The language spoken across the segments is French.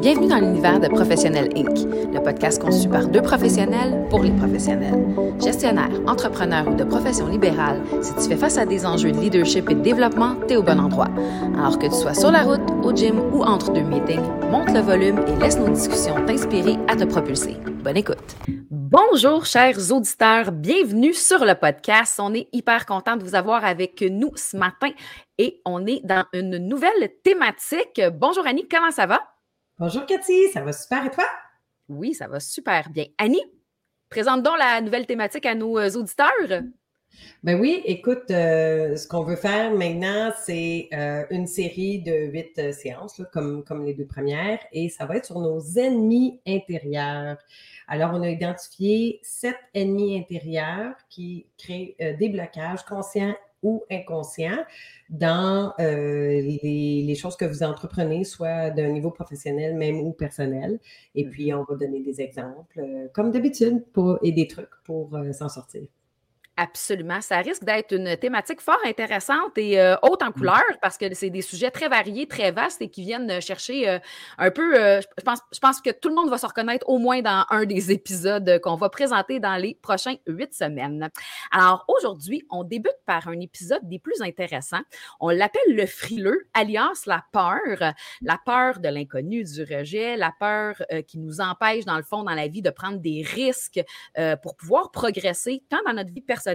Bienvenue dans l'univers de Professionnel Inc., le podcast conçu par deux professionnels pour les professionnels. Gestionnaire, entrepreneur ou de profession libérale, si tu fais face à des enjeux de leadership et de développement, t'es au bon endroit. Alors que tu sois sur la route, au gym ou entre deux meetings, monte le volume et laisse nos discussions t'inspirer à te propulser. Bonne écoute. Bonjour, chers auditeurs. Bienvenue sur le podcast. On est hyper content de vous avoir avec nous ce matin et on est dans une nouvelle thématique. Bonjour Annie, comment ça va? Bonjour Cathy, ça va super et toi? Oui, ça va super bien. Annie, présente donc la nouvelle thématique à nos euh, auditeurs. Ben oui, écoute, euh, ce qu'on veut faire maintenant, c'est euh, une série de huit séances, comme, comme les deux premières, et ça va être sur nos ennemis intérieurs. Alors, on a identifié sept ennemis intérieurs qui créent des blocages conscients ou inconscients dans euh, les, choses que vous entreprenez, soit d'un niveau professionnel même ou personnel. Et puis, on va donner des exemples, euh, comme d'habitude, et des trucs pour euh, s'en sortir. Absolument. Ça risque d'être une thématique fort intéressante et euh, haute en mmh. couleur parce que c'est des sujets très variés, très vastes et qui viennent chercher euh, un peu. Euh, je, pense, je pense que tout le monde va se reconnaître au moins dans un des épisodes qu'on va présenter dans les prochains huit semaines. Alors aujourd'hui, on débute par un épisode des plus intéressants. On l'appelle le frileux, alias la peur. La peur de l'inconnu, du rejet, la peur qui nous empêche, dans le fond, dans la vie, de prendre des risques pour pouvoir progresser tant dans notre vie personnelle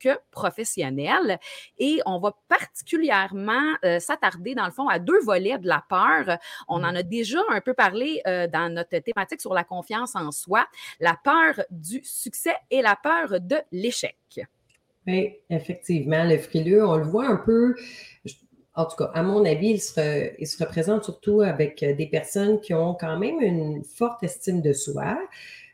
que professionnel. Et on va particulièrement euh, s'attarder, dans le fond, à deux volets de la peur. On en a déjà un peu parlé euh, dans notre thématique sur la confiance en soi, la peur du succès et la peur de l'échec. Oui, effectivement, le frileux, on le voit un peu. En tout cas, à mon avis, il se, représente surtout avec des personnes qui ont quand même une forte estime de soi,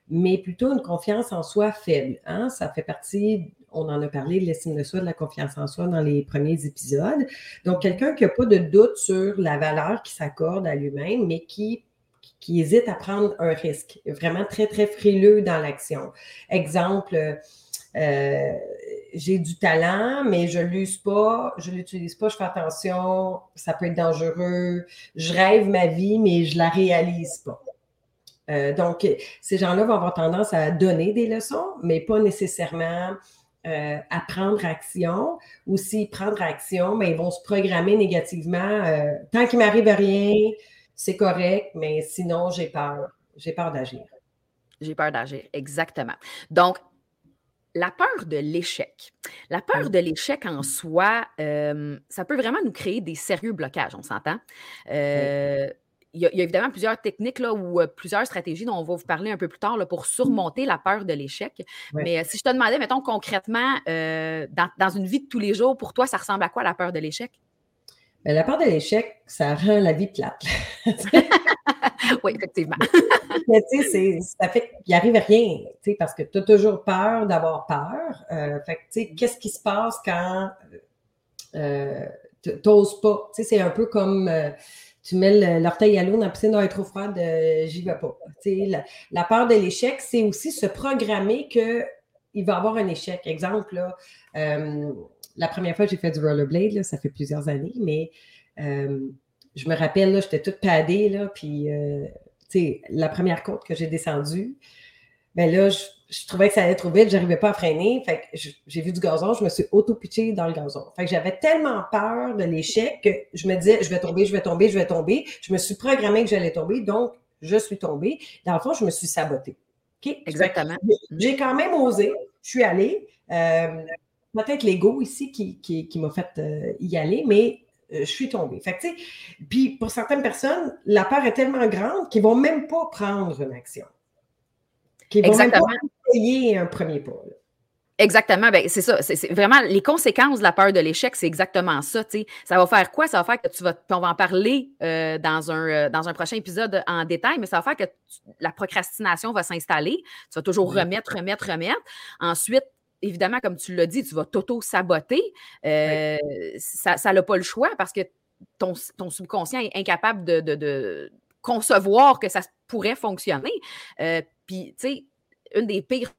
mais plutôt une confiance en soi faible. Hein? Ça fait partie on en a parlé de l'estime de soi, de la confiance en soi dans les premiers épisodes. Donc, quelqu'un qui n'a pas de doute sur la valeur qui s'accorde à lui-même, mais qui, hésite à prendre un risque, vraiment très, très frileux dans l'action. Exemple, euh, j'ai du talent, mais je ne l'use pas, je ne l'utilise pas, je fais attention, ça peut être dangereux. Je rêve ma vie, mais je ne la réalise pas. Euh, donc, ces gens-là vont avoir tendance à donner des leçons, mais pas nécessairement euh, à prendre action ou s'ils prennent action, mais ils vont se programmer négativement. Euh, tant qu'il m'arrive rien, c'est correct, mais sinon, j'ai peur. J'ai peur d'agir. J'ai peur d'agir, exactement. Donc, la peur de l'échec. La peur de l'échec en soi, euh, ça peut vraiment nous créer des sérieux blocages, on s'entend? Il y, a, évidemment plusieurs techniques là, ou euh, plusieurs stratégies dont on va vous parler un peu plus tard là, pour surmonter la peur de l'échec. Mais euh, si je te demandais, mettons concrètement, euh, dans, une vie de tous les jours, pour toi, ça ressemble à quoi la peur de l'échec? Ben, la peur de l'échec, ça rend la vie plate. oui, effectivement. ça fait qu'il n'y arrive rien, parce que tu as toujours peur d'avoir peur. fait qu'est-ce qui se passe quand tu n'oses pas? c'est un peu comme tu mets l'orteil à l'eau dans la piscine, elle est trop froide, euh, j'y vais pas. La, la, peur de l'échec, c'est aussi se programmer qu'il va y avoir un échec. Exemple, là, euh, la première fois que j'ai fait du rollerblade, là, ça fait plusieurs années, mais euh, je me rappelle, j'étais toute padée, là, puis la première côte que j'ai descendue, ben là, je, je trouvais que ça allait trop vite, j'arrivais pas à freiner. Fait que j'ai vu du gazon, je me suis auto-pitchée dans le gazon. Fait que j'avais tellement peur de l'échec que je me disais, je vais tomber, je vais tomber, je vais tomber. Je me suis programmée que j'allais tomber, donc je suis tombée. Dans le fond, je me suis sabotée. Exactement. J'ai quand même osé, je suis allée. Euh, Peut-être l'ego ici qui, qui, qui m'a fait euh, y aller, mais euh, je suis tombée. Fait que, puis pour certaines personnes, la peur est tellement grande qu'ils ne vont même pas prendre une action. Exactement. un premier pas. Exactement, ben, c'est ça. C'est vraiment les conséquences de la peur de l'échec, c'est exactement ça. Ça va faire quoi? Ça va faire que tu vas. On va en parler euh, dans, un, euh, dans un prochain épisode en détail, mais ça va faire que la procrastination va s'installer. Tu vas toujours remettre, remettre, remettre. Ensuite, évidemment, comme tu l'as dit, tu vas t'auto-saboter. Euh, ça n'a pas le choix parce que ton, ton subconscient est incapable de, de, concevoir que ça pourrait fonctionner. Puis, tu sais, une des pires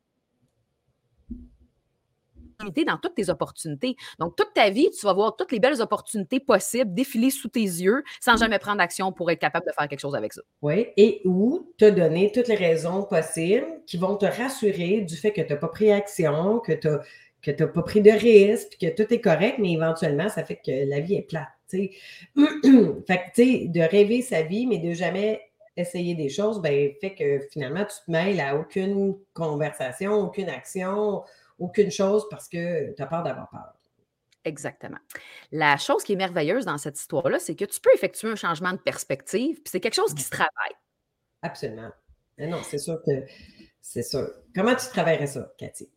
dans toutes tes opportunités. Donc, toute ta vie, tu vas voir toutes les belles opportunités possibles défiler sous tes yeux sans jamais prendre d'action pour être capable de faire quelque chose avec ça. Oui, et ou te donner toutes les raisons possibles qui vont te rassurer du fait que tu n'as pas pris action, que tu n'as pas pris de risque, que tout est correct, mais éventuellement, ça fait que la vie est plate. fait que, tu sais, de rêver sa vie, mais de jamais essayer des choses, ben, fait que finalement, tu te mêles à aucune conversation, aucune action, aucune chose parce que tu as peur d'avoir peur. Exactement. La chose qui est merveilleuse dans cette histoire-là, c'est que tu peux effectuer un changement de perspective, puis c'est quelque chose qui se travaille. Absolument. Mais non, c'est sûr que c'est sûr. Comment tu travaillerais ça, Cathy?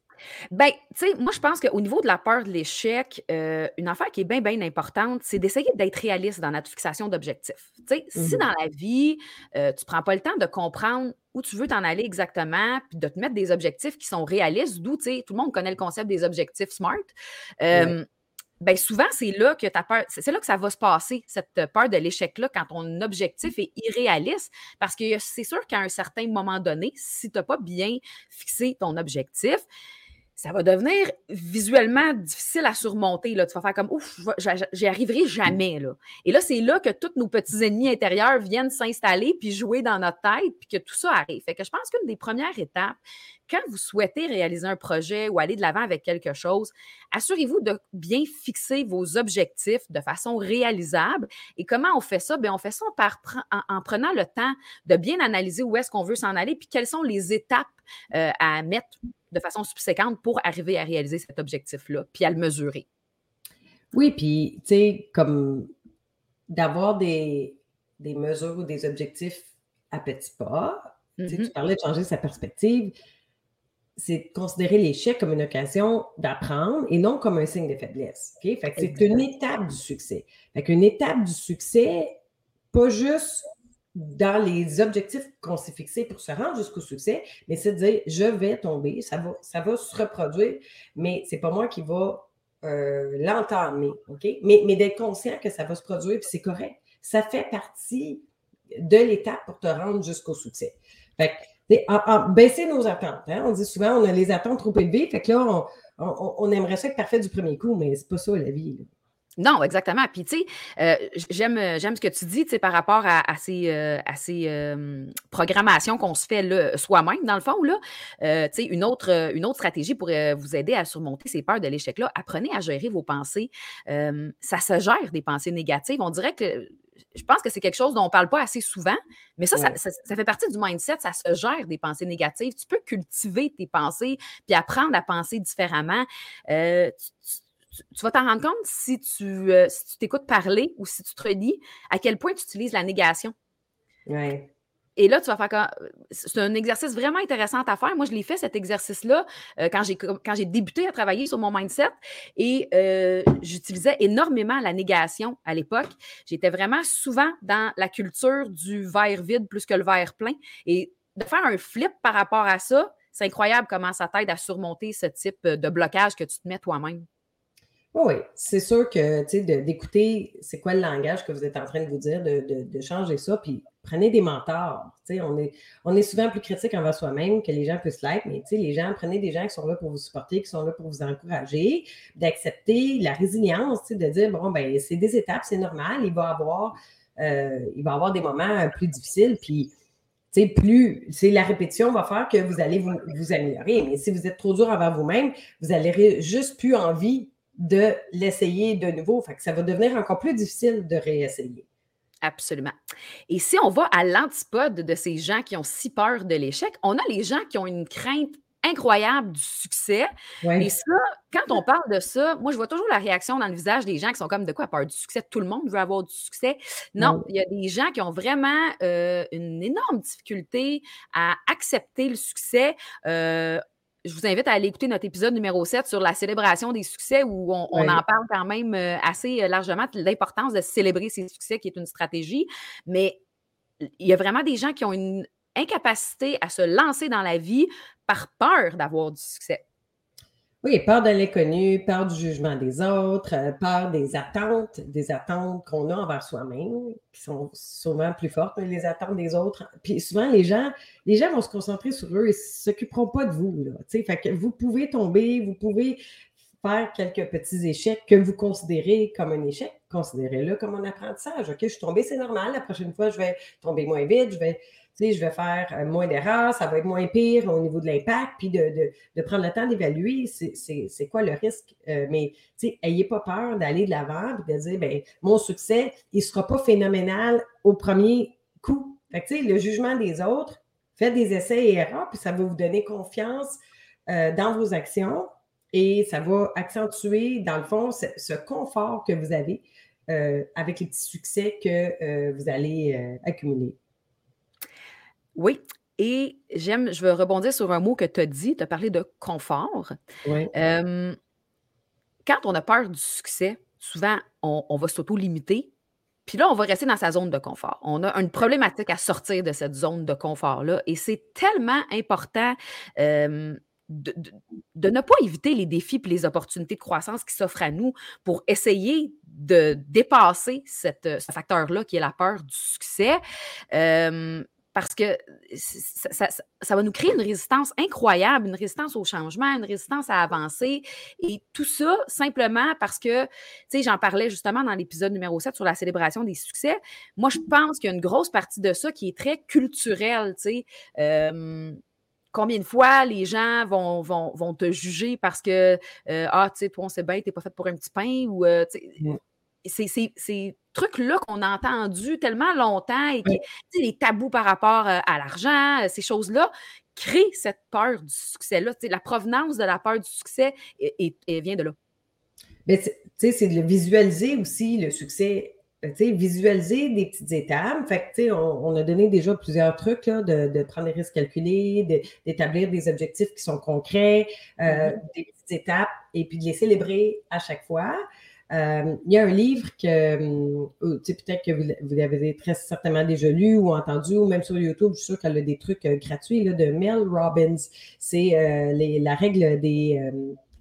Ben, tu sais, moi, je pense qu'au niveau de la peur de l'échec, euh, une affaire qui est bien, bien importante, c'est d'essayer d'être réaliste dans notre fixation d'objectifs. Tu sais, si mmh dans la vie, euh, tu ne prends pas le temps de comprendre où tu veux t'en aller exactement, puis de te mettre des objectifs qui sont réalistes, d'où, tu sais, tout le monde connaît le concept des objectifs SMART. Ben souvent, c'est là que ta peur, c'est là que ça va se passer, cette peur de l'échec-là, quand ton objectif est irréaliste. Parce que c'est sûr qu'à un certain moment donné, si tu n'as pas bien fixé ton objectif, ça va devenir visuellement difficile à surmonter. Là. Tu vas faire comme ouf, j'y arriverai jamais. Là. Et là, c'est là que tous nos petits ennemis intérieurs viennent s'installer puis jouer dans notre tête, puis que tout ça arrive. Fait que je pense qu'une des premières étapes, quand vous souhaitez réaliser un projet ou aller de l'avant avec quelque chose, assurez-vous de bien fixer vos objectifs de façon réalisable. Et comment on fait ça? Bien, on fait ça en, prenant le temps de bien analyser où est-ce qu'on veut s'en aller, puis quelles sont les étapes euh, à mettre de façon subséquente pour arriver à réaliser cet objectif-là, puis à le mesurer. Oui, puis, tu sais, comme d'avoir des, des mesures ou des objectifs à petits pas. Tu mm-hmm. parlais de changer sa perspective. C'est de considérer l'échec comme une occasion d'apprendre et non comme un signe de faiblesse. Fait que c'est une étape du succès. Fait qu'une étape du succès, pas juste dans les objectifs qu'on s'est fixés pour se rendre jusqu'au succès, mais c'est de dire je vais tomber, ça va, ça va se reproduire, mais c'est pas moi qui va euh, l'entamer, OK? Mais, mais d'être conscient que ça va se produire, puis c'est correct. Ça fait partie de l'étape pour te rendre jusqu'au succès. Fait que, baisser nos attentes. Hein? On dit souvent on a les attentes trop élevées, fait que là, on, on, aimerait ça être parfait du premier coup, mais c'est pas ça la vie. Non, exactement. Puis, tu sais, euh, j'aime, euh, j'aime ce que tu dis, tu sais, par rapport à, ces, euh, à ces programmations qu'on se fait soi-même, dans le fond, là. tu sais, une autre, une autre stratégie pour vous aider à surmonter ces peurs de l'échec-là, apprenez à gérer vos pensées. ça se gère des pensées négatives. On dirait que je pense que c'est quelque chose dont on ne parle pas assez souvent, mais ça, ça, fait partie du mindset, ça se gère des pensées négatives. Tu peux cultiver tes pensées puis apprendre à penser différemment. tu, tu, vas t'en rendre compte si tu euh, si tu t'écoutes parler ou si tu te redis à quel point tu utilises la négation. Ouais. Et là, tu vas faire comme. C'est un exercice vraiment intéressant à faire. Moi, je l'ai fait, cet exercice-là, euh, quand j'ai quand j'ai débuté à travailler sur mon mindset. Et euh, j'utilisais énormément la négation à l'époque. J'étais vraiment souvent dans la culture du verre vide plus que le verre plein. Et de faire un flip par rapport à ça, c'est incroyable comment ça t'aide à surmonter ce type de blocage que tu te mets toi-même. Oui, c'est sûr que, d'écouter c'est quoi le langage que vous êtes en train de vous dire, de, changer ça, puis prenez des mentors. On est, souvent plus critique envers soi-même que les gens puissent l'être, mais les gens, prenez des gens qui sont là pour vous supporter, qui sont là pour vous encourager, d'accepter la résilience, de dire, bon, ben c'est des étapes, c'est normal, il va avoir, euh, avoir des moments plus difficiles, puis plus, c'est la répétition va faire que vous allez vous, vous améliorer. Mais si vous êtes trop dur envers vous-même, vous n'allez juste plus envie de l'essayer de nouveau. Fait que ça va devenir encore plus difficile de réessayer. Absolument. Et si on va à l'antipode de ces gens qui ont si peur de l'échec, on a les gens qui ont une crainte incroyable du succès. Et ça, quand on parle de ça, moi, je vois toujours la réaction dans le visage des gens qui sont comme de quoi peur du succès? Tout le monde veut avoir du succès. Non, il y a des gens qui ont vraiment euh, une énorme difficulté à accepter le succès. Euh, je vous invite à aller écouter notre épisode numéro 7 sur la célébration des succès où on, en parle quand même euh, assez euh, largement de l'importance de célébrer ces succès qui est une stratégie. Mais il y a vraiment des gens qui ont une incapacité à se lancer dans la vie par peur d'avoir du succès. Oui, peur de l'inconnu, peur du jugement des autres, euh, peur des attentes, des attentes qu'on a envers soi-même, qui sont souvent plus fortes que les attentes des autres. Puis souvent, les gens, les gens vont se concentrer sur eux et ne s'occuperont pas de vous. Là, fait que vous pouvez tomber, vous pouvez faire quelques petits échecs que vous considérez comme un échec, considérez-le comme un apprentissage. OK, je suis tombée, c'est normal. La prochaine fois, je vais tomber moins vite, je vais, je vais faire euh, moins d'erreurs, ça va être moins pire au niveau de l'impact, puis de, prendre le temps d'évaluer c'est quoi le risque. Euh, mais ayez pas peur d'aller de l'avant et de dire, ben, mon succès, il ne sera pas phénoménal au premier coup. Le jugement des autres, faites des essais et erreurs, puis ça va vous donner confiance euh, dans vos actions et ça va accentuer, dans le fond, ce, confort que vous avez avec les petits succès que vous allez accumuler. Oui, et j'aime, je veux rebondir sur un mot que tu as dit, tu as parlé de confort. Oui. quand on a peur du succès, souvent, on, on va s'auto-limiter puis là, on va rester dans sa zone de confort. On a une problématique à sortir de cette zone de confort-là. Et c'est tellement important de, ne pas éviter les défis et les opportunités de croissance qui s'offrent à nous pour essayer de dépasser cette, ce facteur-là qui est la peur du succès parce que ça, va nous créer une résistance incroyable, une résistance au changement, une résistance à avancer. Et tout ça simplement parce que, tu sais, j'en parlais justement dans l'épisode numéro 7 sur la célébration des succès. Moi, je pense qu'il y a une grosse partie de ça qui est très culturelle, tu sais. combien de fois les gens vont, vont, te juger parce que, euh, ah, tu sais, toi, on sait bien, t'es pas fait pour un petit pain ou, euh, mmh. c'est trucs-là qu'on a entendus tellement longtemps et les tabous par rapport euh, à l'argent, euh, ces choses-là, créent cette peur du succès-là. La provenance de la peur du succès et, vient de là. Mais c'est de le visualiser aussi, le succès. Euh, visualiser des petites étapes. Fait on, a donné déjà plusieurs trucs de, prendre des risques calculés, d'établir des objectifs qui sont concrets, mm-hmm. des petites étapes, et puis de les célébrer à chaque fois. Euh, il y a un livre que euh, peut-être que vous, avez très certainement déjà lu ou entendu, ou même sur YouTube, je suis sûre qu'elle a des trucs euh, gratuits là, de Mel Robbins. C'est la règle des,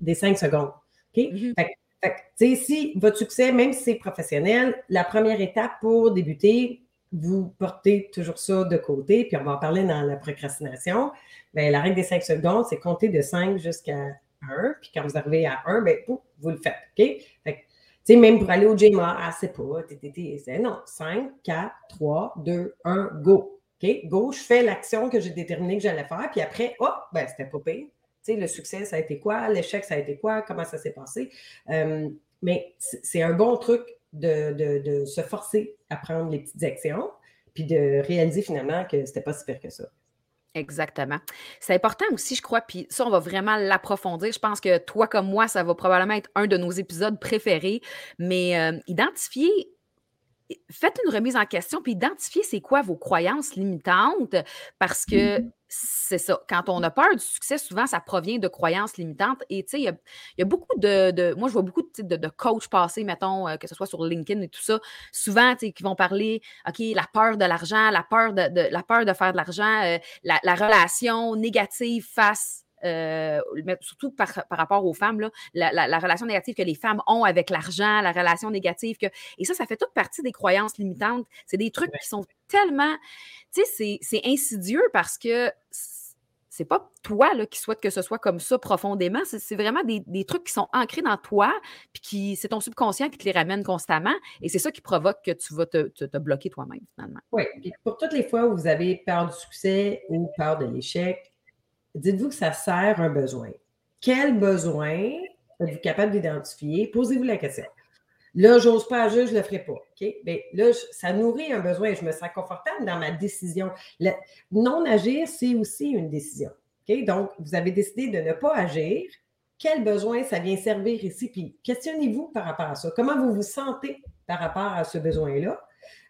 des cinq secondes. Mm-hmm. si votre succès, même si c'est professionnel, la première étape pour débuter, vous portez toujours ça de côté, puis on va en parler dans la procrastination. Bien, la règle des cinq secondes, c'est compter de 5 jusqu'à 1, puis quand vous arrivez à 1, bien, vous le faites. OK? Fait même pour aller au gym, ah, c'est pas, non, 5, 4, 3, 2, 1, go. OK? Go, je fais l'action que j'ai déterminée que j'allais faire, puis après, oh, ben, c'était pas pire. Tu le succès, ça a été quoi? L'échec, ça a été quoi? Comment ça s'est passé? Euh, mais c'est un bon truc de, de, de, se forcer à prendre les petites actions, puis de réaliser finalement que c'était pas si pire que ça. Exactement. C'est important aussi, je crois, puis ça, on va vraiment l'approfondir. Je pense que toi comme moi, ça va probablement être un de nos épisodes préférés, mais euh, identifier faites une remise en question, puis identifiez c'est quoi vos croyances limitantes, parce que mmh c'est ça. Quand on a peur du succès, souvent, ça provient de croyances limitantes. Et tu sais, il y, a beaucoup de, Moi, je vois beaucoup de, de, coachs passer, mettons, euh, que ce soit sur LinkedIn et tout ça, souvent, tu sais, qui vont parler, OK, la peur de l'argent, la peur de, la peur de faire de l'argent, euh, la, la relation négative face euh, surtout par, rapport aux femmes, là, la, relation négative que les femmes ont avec l'argent, la relation négative que. Et ça, ça fait toute partie des croyances limitantes. C'est des trucs qui sont tellement. Tu sais, c'est insidieux parce que c'est pas toi là, qui souhaite que ce soit comme ça profondément. C'est vraiment des, trucs qui sont ancrés dans toi, puis qui c'est ton subconscient qui te les ramène constamment. Et c'est ça qui provoque que tu vas te, te, bloquer toi-même, finalement. Oui. Pour toutes les fois où vous avez peur du succès ou peur de l'échec, dites-vous que ça sert un besoin. Quel besoin êtes-vous capable d'identifier? Posez-vous la question. Là, j'ose pas agir, je ne le ferai pas. OK? Bien, là, ça nourrit un besoin et je me sens confortable dans ma décision. non agir, c'est aussi une décision. OK? Donc, vous avez décidé de ne pas agir. Quel besoin ça vient servir ici? Puis questionnez-vous par rapport à ça. Comment vous vous sentez par rapport à ce besoin-là?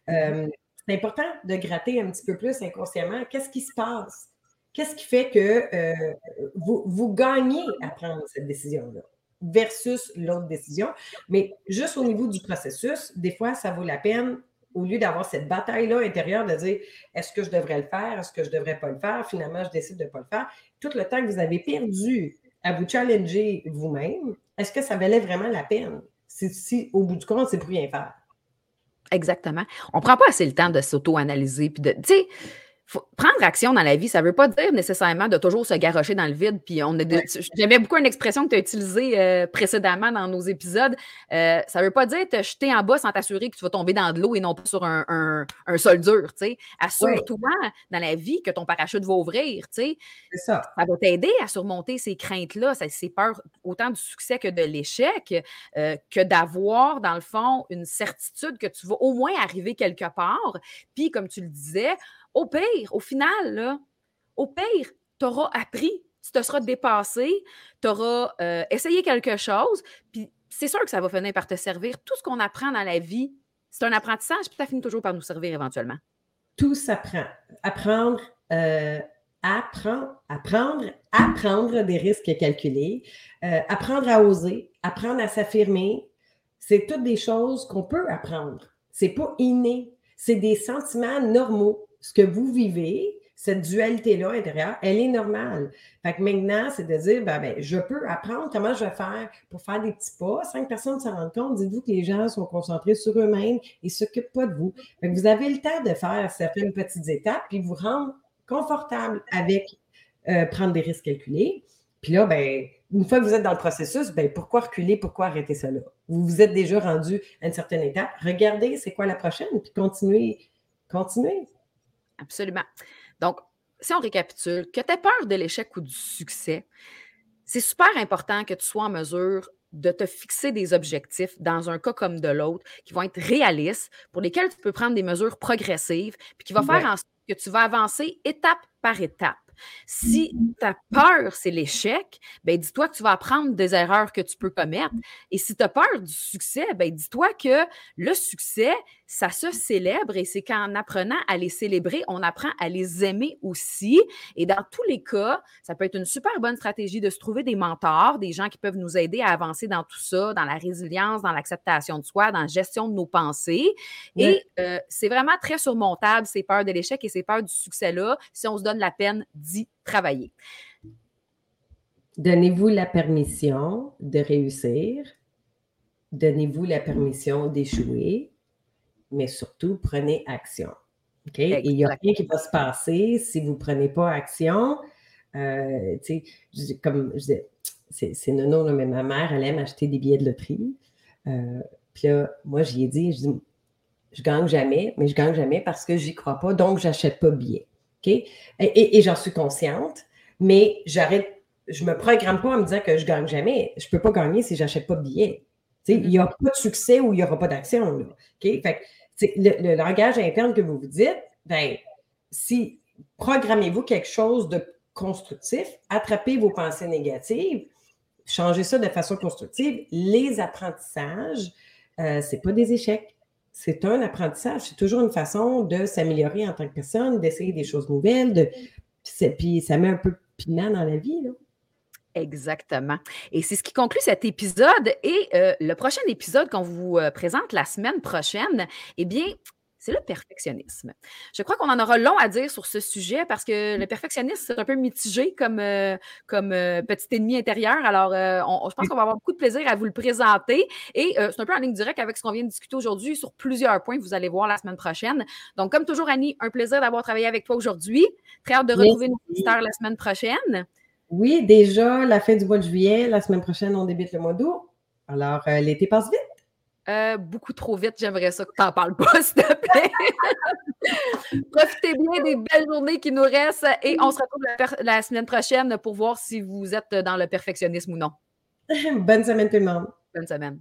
Mm-hmm. Euh, c'est important de gratter un petit peu plus inconsciemment. Qu'est-ce qui se passe? Qu'est-ce qui fait que euh, vous, vous gagnez à prendre cette décision-là versus l'autre décision? Mais juste au niveau du processus, des fois, ça vaut la peine au lieu d'avoir cette bataille-là intérieure de dire est-ce que je devrais le faire, est-ce que je ne devrais pas le faire, finalement, je décide de ne pas le faire. Tout le temps que vous avez perdu à vous challenger vous-même, est-ce que ça valait vraiment la peine? Si, si au bout du compte, c'est pour rien faire. Exactement. On ne prend pas assez le temps de s'auto-analyser. Puis de, tu sais, prendre action dans la vie, ça ne veut pas dire nécessairement de toujours se garrocher dans le vide. Puis on J'aimais beaucoup une expression que tu as utilisée euh, précédemment dans nos épisodes. Euh, ça ne veut pas dire te jeter en bas sans t'assurer que tu vas tomber dans de l'eau et non pas sur un, sol dur. Assure-toi dans la vie que ton parachute va ouvrir. Ça. ça va t'aider à surmonter ces craintes-là, ces peurs, autant du succès que de l'échec, euh, que d'avoir, dans le fond, une certitude que tu vas au moins arriver quelque part. Puis, comme tu le disais, au pire, au final, là, au pire, tu auras appris, tu te seras dépassé, tu auras euh, essayé quelque chose, puis c'est sûr que ça va finir par te servir. Tout ce qu'on apprend dans la vie, c'est un apprentissage, puis ça finit toujours par nous servir éventuellement. Tout s'apprend. Apprendre, euh, apprendre, apprendre, apprendre des risques calculés, euh, apprendre à oser, apprendre à s'affirmer, c'est toutes des choses qu'on peut apprendre. C'est pas inné. C'est des sentiments normaux ce que vous vivez, cette dualité-là intérieure, elle est normale. Fait que maintenant, c'est de dire, ben, ben, je peux apprendre comment je vais faire pour faire des petits pas. Cinq personnes se rendent compte, dites-vous que les gens sont concentrés sur eux-mêmes et ne s'occupent pas de vous. Vous avez le temps de faire certaines petites étapes puis vous rendre confortable avec euh, prendre des risques calculés. Puis là, ben, une fois que vous êtes dans le processus, ben, pourquoi reculer, pourquoi arrêter là? Vous vous êtes déjà rendu à une certaine étape. Regardez c'est quoi la prochaine, puis continuez. Continuez. Absolument. Donc, si on récapitule, que tu aies peur de l'échec ou du succès, c'est super important que tu sois en mesure de te fixer des objectifs dans un cas comme de l'autre qui vont être réalistes, pour lesquels tu peux prendre des mesures progressives, puis qui vont faire en sorte que tu vas avancer étape par étape. Si ta peur, c'est l'échec, ben dis-toi que tu vas apprendre des erreurs que tu peux commettre. Et si tu as peur du succès, ben dis-toi que le succès, ça se célèbre et c'est qu'en apprenant à les célébrer, on apprend à les aimer aussi. Et dans tous les cas, ça peut être une super bonne stratégie de se trouver des mentors, des gens qui peuvent nous aider à avancer dans tout ça, dans la résilience, dans l'acceptation de soi, dans la gestion de nos pensées. Et euh, c'est vraiment très surmontable, ces peurs de l'échec et ces peurs du succès-là, si on se donne la peine d'y travailler. Donnez-vous la permission de réussir. Donnez-vous la permission d'échouer mais surtout, prenez action. OK? il n'y a rien qui va se passer si vous ne prenez pas action. Euh, comme je disais, c'est nono, mais ma mère, elle aime acheter des billets de loterie. Euh, puis là, moi, j'y ai dit, je dis, je gagne jamais, mais je gagne jamais parce que j'y crois pas, donc j'achète pas de billets. OK? Et, j'en suis consciente, mais j'arrête, je me programme pas en me disant que je gagne jamais. Je peux pas gagner si j'achète pas de billets. Il n'y a pas de succès ou il n'y aura pas d'action. Fait le, langage interne que vous vous dites, ben, si programmez-vous quelque chose de constructif, attrapez vos pensées négatives, changez ça de façon constructive. Les apprentissages, euh, ce n'est pas des échecs. C'est un apprentissage. C'est toujours une façon de s'améliorer en tant que personne, d'essayer des choses nouvelles. De, puis ça met un peu de piment dans la vie. Là. Exactement. Et c'est ce qui conclut cet épisode. Et euh, le prochain épisode qu'on vous euh, présente la semaine prochaine, eh bien, c'est le perfectionnisme. Je crois qu'on en aura long à dire sur ce sujet parce que le perfectionnisme, c'est un peu mitigé comme, euh, comme petit ennemi intérieur. Alors, je pense qu'on va avoir beaucoup de plaisir à vous le présenter. Et c'est un peu en ligne directe avec ce qu'on vient de discuter aujourd'hui sur plusieurs points que vous allez voir la semaine prochaine. Donc, comme toujours, Annie, un plaisir d'avoir travaillé avec toi aujourd'hui. Très hâte de retrouver nos visiteurs la semaine prochaine. Oui, déjà, la fin du mois de juillet. La semaine prochaine, on débute le mois d'août. Alors, euh, l'été passe vite. Euh, beaucoup trop vite. J'aimerais ça que tu n'en parles pas, s'il te plaît. Profitez bien des belles journées qui nous restent et on se retrouve la, semaine prochaine pour voir si vous êtes dans le perfectionnisme ou non. Bonne semaine tout le monde. Bonne semaine.